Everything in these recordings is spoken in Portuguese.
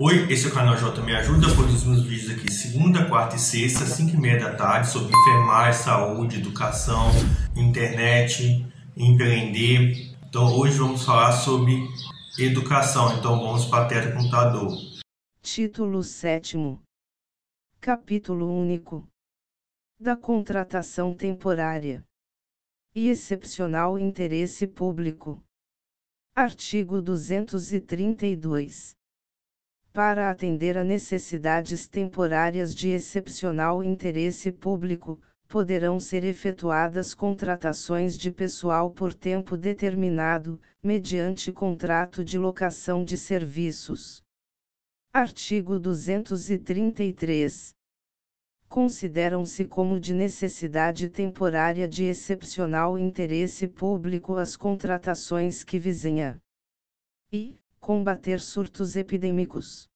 Oi, esse é o canal J Me Ajuda, produzo meus vídeos aqui segunda, quarta e sexta, 5 e meia da tarde, sobre enfermagem, saúde, educação, internet, empreender. Então hoje vamos falar sobre educação, então vamos para a tela computador. Título 7 Capítulo único da contratação temporária e excepcional interesse público. Artigo 232 para atender a necessidades temporárias de excepcional interesse público, poderão ser efetuadas contratações de pessoal por tempo determinado, mediante contrato de locação de serviços. Artigo 233. Consideram-se como de necessidade temporária de excepcional interesse público as contratações que a e combater surtos epidêmicos.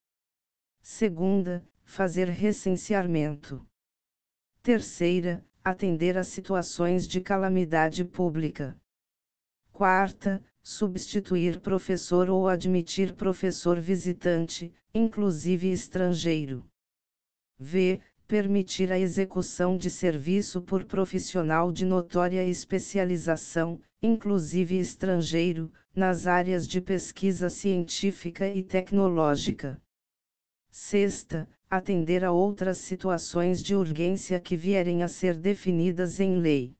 Segunda, fazer recenseamento. Terceira, atender a situações de calamidade pública. Quarta, substituir professor ou admitir professor visitante, inclusive estrangeiro. V. Permitir a execução de serviço por profissional de notória especialização, inclusive estrangeiro, nas áreas de pesquisa científica e tecnológica. Sexta, atender a outras situações de urgência que vierem a ser definidas em lei.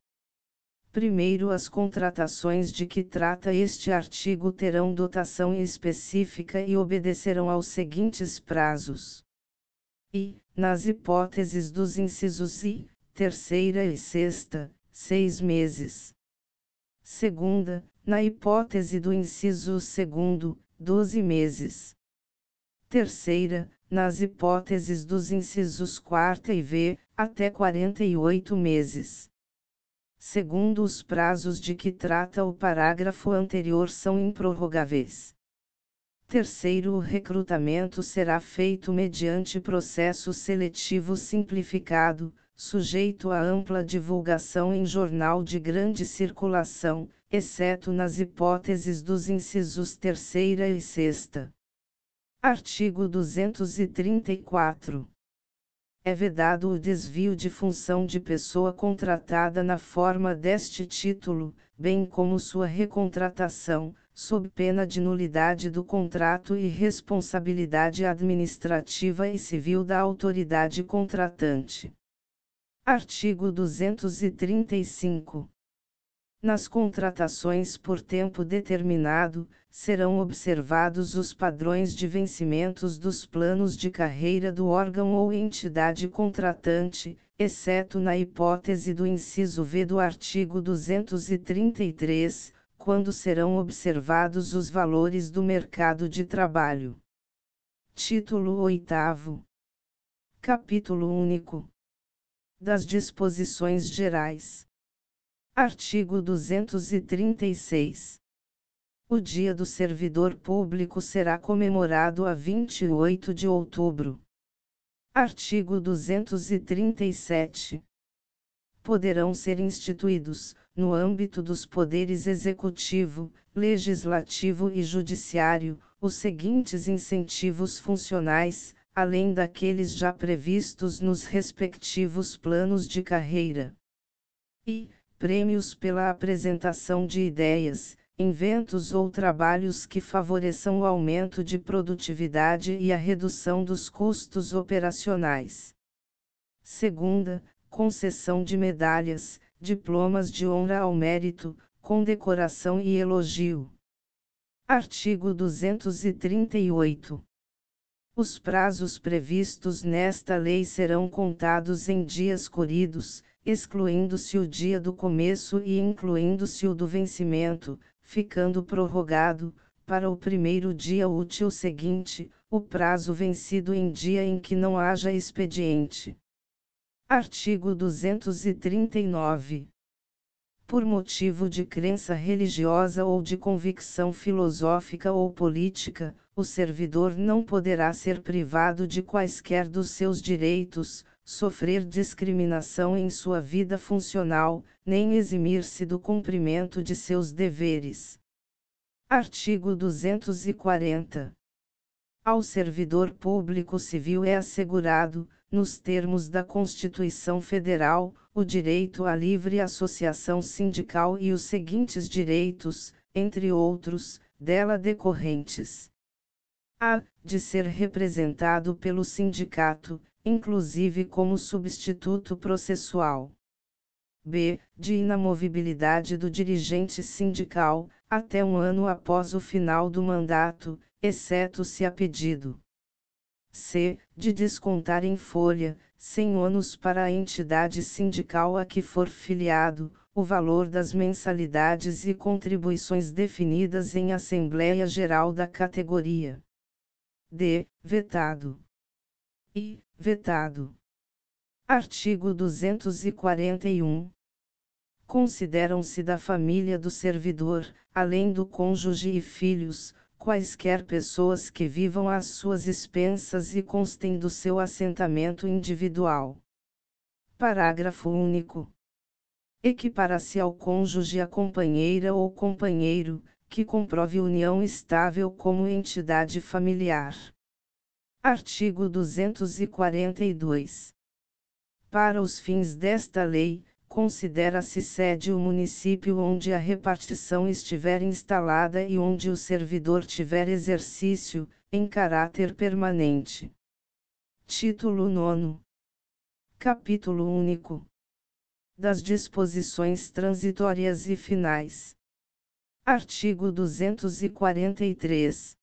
Primeiro, as contratações de que trata este artigo terão dotação específica e obedecerão aos seguintes prazos. E, nas hipóteses dos incisos I, terceira e sexta, seis meses. Segunda, na hipótese do inciso segundo, 12 meses. Terceira, nas hipóteses dos incisos quarta e V, até 48 meses. Segundo os prazos de que trata o parágrafo anterior são improrrogáveis. Terceiro, o recrutamento será feito mediante processo seletivo simplificado, sujeito a ampla divulgação em jornal de grande circulação, exceto nas hipóteses dos incisos terceira e sexta. Artigo 234. É vedado o desvio de função de pessoa contratada na forma deste título, bem como sua recontratação, sob pena de nulidade do contrato e responsabilidade administrativa e civil da autoridade contratante. Artigo 235. Nas contratações por tempo determinado, serão observados os padrões de vencimentos dos planos de carreira do órgão ou entidade contratante, exceto na hipótese do inciso V do artigo 233, quando serão observados os valores do mercado de trabalho. Título 8. Capítulo único. Das disposições gerais. Artigo 236. O Dia do Servidor Público será comemorado a 28 de outubro. Artigo 237. Poderão ser instituídos, no âmbito dos poderes executivo, legislativo e judiciário, os seguintes incentivos funcionais, além daqueles já previstos nos respectivos planos de carreira. E, prêmios pela apresentação de ideias, inventos ou trabalhos que favoreçam o aumento de produtividade e a redução dos custos operacionais. Segunda, concessão de medalhas, diplomas de honra ao mérito, condecoração e elogio. Artigo 238. Os prazos previstos nesta lei serão contados em dias corridos, excluindo-se o dia do começo e incluindo-se o do vencimento, ficando prorrogado, para o primeiro dia útil seguinte, o prazo vencido em dia em que não haja expediente. Artigo 239. Por motivo de crença religiosa ou de convicção filosófica ou política, o servidor não poderá ser privado de quaisquer dos seus direitos, sofrer discriminação em sua vida funcional, nem eximir-se do cumprimento de seus deveres. Artigo 240. Ao servidor público civil é assegurado, nos termos da Constituição Federal, o direito à livre associação sindical e os seguintes direitos, entre outros, dela decorrentes. A. De ser representado pelo sindicato, inclusive como substituto processual. B. De inamovibilidade do dirigente sindical, até um ano após o final do mandato, exceto se a pedido. C. De descontar em folha, sem ônus para a entidade sindical a que for filiado, o valor das mensalidades e contribuições definidas em Assembleia Geral da categoria. D. Vetado. I. Vetado. Artigo 241. Consideram-se da família do servidor, além do cônjuge e filhos, quaisquer pessoas que vivam às suas expensas e constem do seu assentamento individual. Parágrafo único. Equipara-se ao cônjuge a companheira ou companheiro, que comprove união estável como entidade familiar. Artigo 242. Para os fins desta lei, considera-se sede o município onde a repartição estiver instalada e onde o servidor tiver exercício, em caráter permanente. Título 9. Capítulo único. Das disposições transitórias e finais. Artigo 243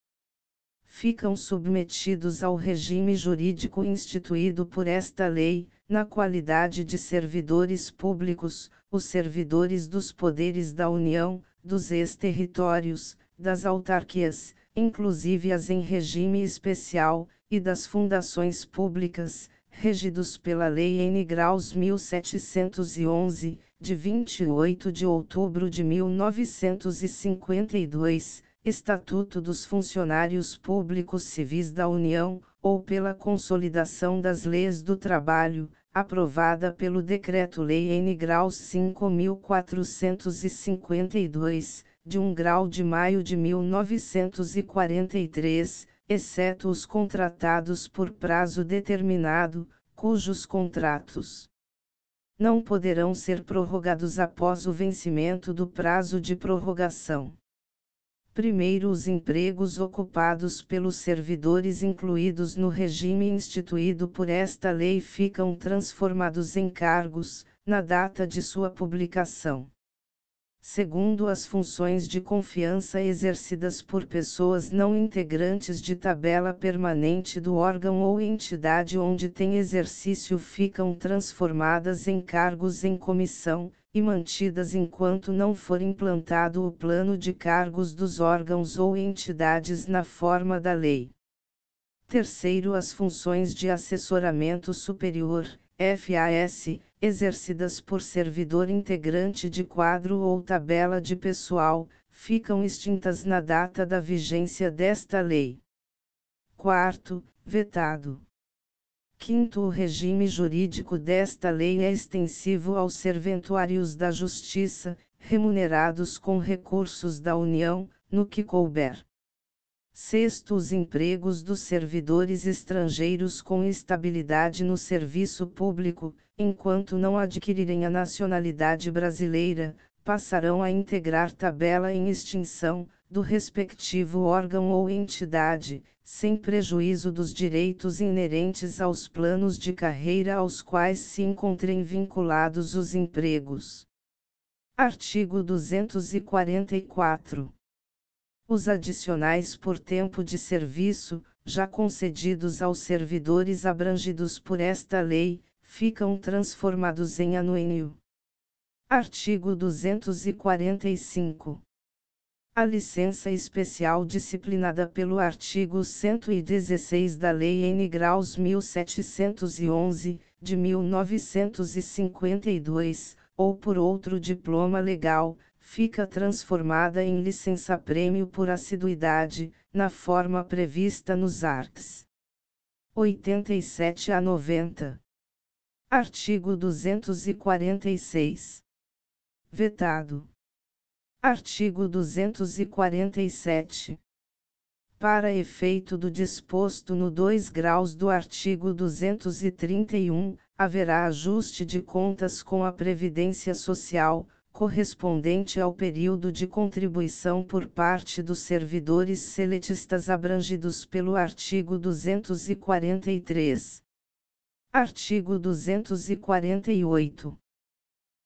ficam submetidos ao regime jurídico instituído por esta lei, na qualidade de servidores públicos, os servidores dos poderes da União, dos ex-territórios, das autarquias, inclusive as em regime especial, e das fundações públicas, regidos pela Lei N. Graus 1711, de 28 de outubro de 1952 Estatuto dos Funcionários Públicos Civis da União, ou pela consolidação das leis do trabalho, aprovada pelo Decreto-Lei N. Graus 5452, de 1 grau de maio de 1943, exceto os contratados por prazo determinado, cujos contratos não poderão ser prorrogados após o vencimento do prazo de prorrogação. Primeiro, os empregos ocupados pelos servidores incluídos no regime instituído por esta lei ficam transformados em cargos, na data de sua publicação. Segundo, as funções de confiança exercidas por pessoas não integrantes de tabela permanente do órgão ou entidade onde tem exercício ficam transformadas em cargos em comissão, e mantidas enquanto não for implantado o plano de cargos dos órgãos ou entidades na forma da lei. Terceiro, as funções de assessoramento superior, FAS, exercidas por servidor integrante de quadro ou tabela de pessoal, ficam extintas na data da vigência desta lei. Quarto, vetado. Quinto, o regime jurídico desta lei é extensivo aos serventuários da Justiça, remunerados com recursos da União, no que couber. Sexto, os empregos dos servidores estrangeiros com estabilidade no serviço público, enquanto não adquirirem a nacionalidade brasileira, passarão a integrar tabela em extinção, do respectivo órgão ou entidade, sem prejuízo dos direitos inerentes aos planos de carreira aos quais se encontrem vinculados os empregos. Artigo 244. Os adicionais por tempo de serviço, já concedidos aos servidores abrangidos por esta lei, ficam transformados em anuênio. Artigo 245. A licença especial disciplinada pelo artigo 116 da Lei N. Graus 1711, de 1952, ou por outro diploma legal, fica transformada em licença-prêmio por assiduidade, na forma prevista nos arts. 87 a 90. Artigo 246. Vetado. Artigo 247. para efeito do disposto no 2 graus do artigo 231, haverá ajuste de contas com a Previdência Social, correspondente ao período de contribuição por parte dos servidores seletistas abrangidos pelo artigo 243. Artigo 248.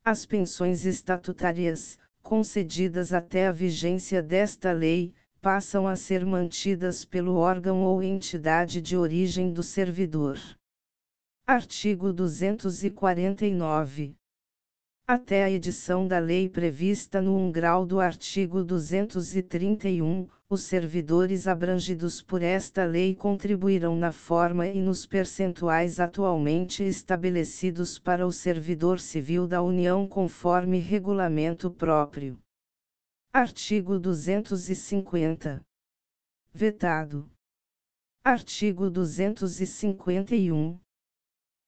As pensões estatutárias, concedidas até a vigência desta lei, passam a ser mantidas pelo órgão ou entidade de origem do servidor. Artigo 249. Até a edição da lei prevista no 1 grau do artigo 231, os servidores abrangidos por esta lei contribuirão na forma e nos percentuais atualmente estabelecidos para o servidor civil da União conforme regulamento próprio. Artigo 250. Vetado. Artigo 251.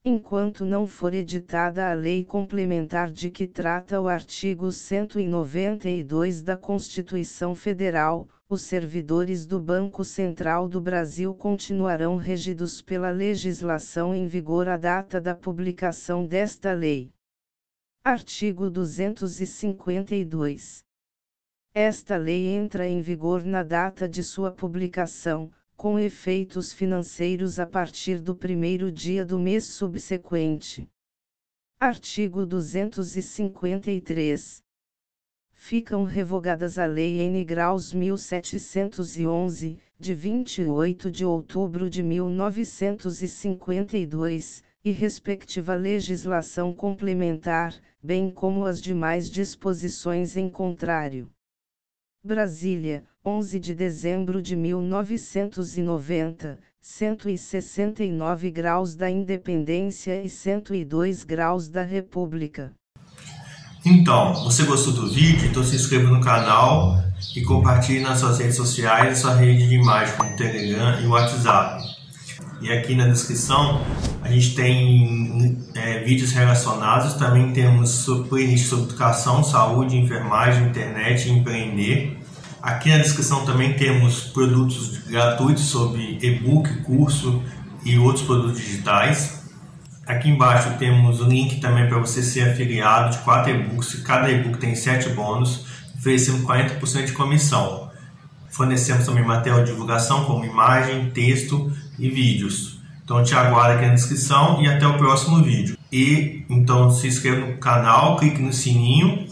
Enquanto não for editada a lei complementar de que trata o artigo 192 da Constituição Federal, os servidores do Banco Central do Brasil continuarão regidos pela legislação em vigor à data da publicação desta lei. Artigo 252. Esta lei entra em vigor na data de sua publicação, com efeitos financeiros a partir do primeiro dia do mês subsequente. Artigo 253. Ficam revogadas a Lei N. Graus 1711, de 28 de outubro de 1952, e respectiva legislação complementar, bem como as demais disposições em contrário. Brasília, 11 de dezembro de 1990, 169 graus da Independência e 102 graus da República. Então, você gostou do vídeo? Então se inscreva no canal e compartilhe nas suas redes sociais e sua rede de imagem como Telegram e WhatsApp. E aqui na descrição a gente tem é, vídeos relacionados, também temos playlist sobre educação, saúde, enfermagem, internet e empreender. Aqui na descrição também temos produtos gratuitos sobre e-book, curso e outros produtos digitais. Aqui embaixo temos o link também para você ser afiliado de quatro e-books. Cada e-book tem 7 bônus, oferecendo 40% de comissão. Fornecemos também material de divulgação como imagem, texto e vídeos. Então te aguardo aqui na descrição e até o próximo vídeo. E então se inscreva no canal, clique no sininho